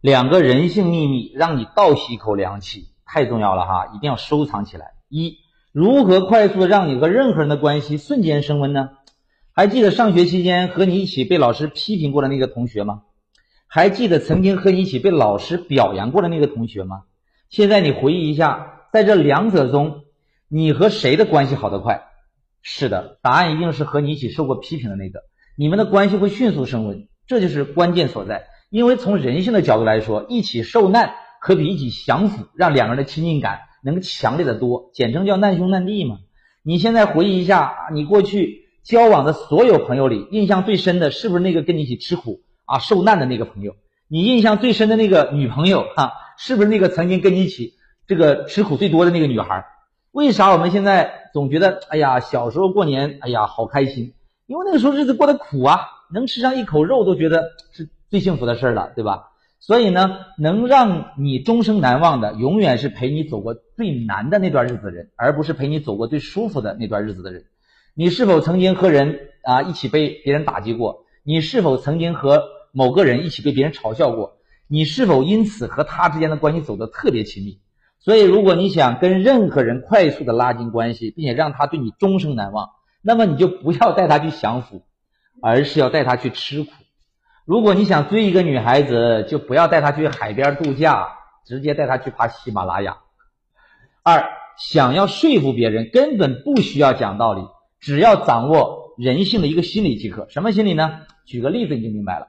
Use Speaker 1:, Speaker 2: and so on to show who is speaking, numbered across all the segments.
Speaker 1: 两个人性秘密，让你倒吸一口凉气，太重要了哈，一定要收藏起来。一，如何快速让你和任何人的关系瞬间升温呢？还记得上学期间和你一起被老师批评过的那个同学吗？还记得曾经和你一起被老师表扬过的那个同学吗？现在你回忆一下，在这两者中，你和谁的关系好得快？是的，答案一定是和你一起受过批评的那个，你们的关系会迅速升温，这就是关键所在。因为从人性的角度来说，一起受难可比一起享福让两个人的亲近感能强烈的多，简称叫难兄难弟嘛。你现在回忆一下，你过去交往的所有朋友里，印象最深的是不是那个跟你一起吃苦啊、受难的那个朋友？你印象最深的那个女朋友哈，是不是那个曾经跟你一起这个吃苦最多的那个女孩？为啥我们现在总觉得，哎呀，小时候过年，哎呀，好开心，因为那个时候日子过得苦啊，能吃上一口肉都觉得是。最幸福的事了，对吧？所以呢，能让你终生难忘的，永远是陪你走过最难的那段日子的人，而不是陪你走过最舒服的那段日子的人。你是否曾经和人啊一起被别人打击过？你是否曾经和某个人一起被别人嘲笑过？你是否因此和他之间的关系走得特别亲密？所以，如果你想跟任何人快速的拉近关系，并且让他对你终生难忘，那么你就不要带他去享福，而是要带他去吃苦。如果你想追一个女孩子，就不要带她去海边度假，直接带她去爬喜马拉雅。二，想要说服别人，根本不需要讲道理，只要掌握人性的一个心理即可。什么心理呢？举个例子你就明白了。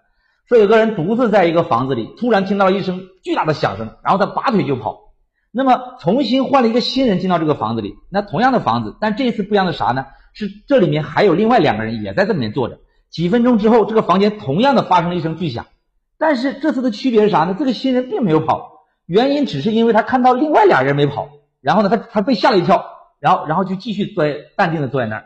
Speaker 1: 说有个人独自在一个房子里，突然听到了一声巨大的响声，然后他拔腿就跑。那么重新换了一个新人进到这个房子里，那同样的房子，但这一次不一样的啥呢？是这里面还有另外两个人也在这里面坐着。几分钟之后，这个房间同样的发生了一声巨响，但是这次的区别是啥呢？这个新人并没有跑，原因只是因为他看到另外俩人没跑，然后呢，他他被吓了一跳，然后然后就继续坐淡定的坐在那儿，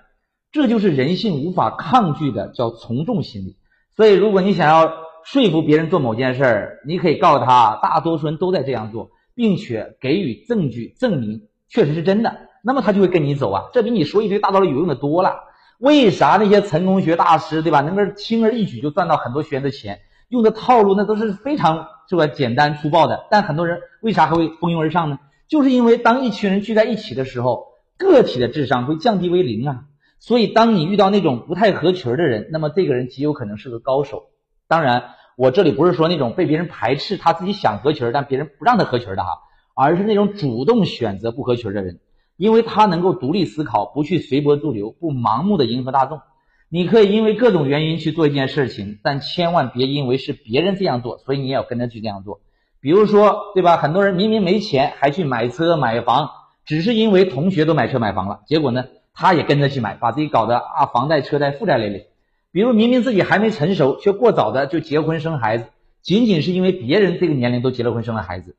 Speaker 1: 这就是人性无法抗拒的叫从众心理。所以，如果你想要说服别人做某件事儿，你可以告诉他，大多数人都在这样做，并且给予证据证明确实是真的，那么他就会跟你走啊，这比你说一堆大道理有用的多了。为啥那些成功学大师，对吧？能够轻而易举就赚到很多学员的钱，用的套路那都是非常这个简单粗暴的。但很多人为啥还会蜂拥而上呢？就是因为当一群人聚在一起的时候，个体的智商会降低为零啊。所以当你遇到那种不太合群的人，那么这个人极有可能是个高手。当然，我这里不是说那种被别人排斥，他自己想合群但别人不让他合群的哈，而是那种主动选择不合群的人。因为他能够独立思考，不去随波逐流，不盲目的迎合大众。你可以因为各种原因去做一件事情，但千万别因为是别人这样做，所以你也要跟着去这样做。比如说，对吧？很多人明明没钱，还去买车买房，只是因为同学都买车买房了，结果呢，他也跟着去买，把自己搞得啊房贷车贷负债累累。比如明明自己还没成熟，却过早的就结婚生孩子，仅仅是因为别人这个年龄都结了婚生了孩子。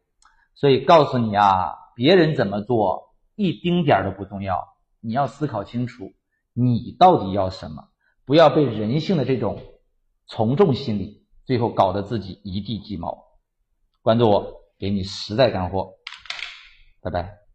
Speaker 1: 所以告诉你啊，别人怎么做。一丁点儿都不重要，你要思考清楚，你到底要什么，不要被人性的这种从众心理，最后搞得自己一地鸡毛。关注我，给你实在干货，拜拜。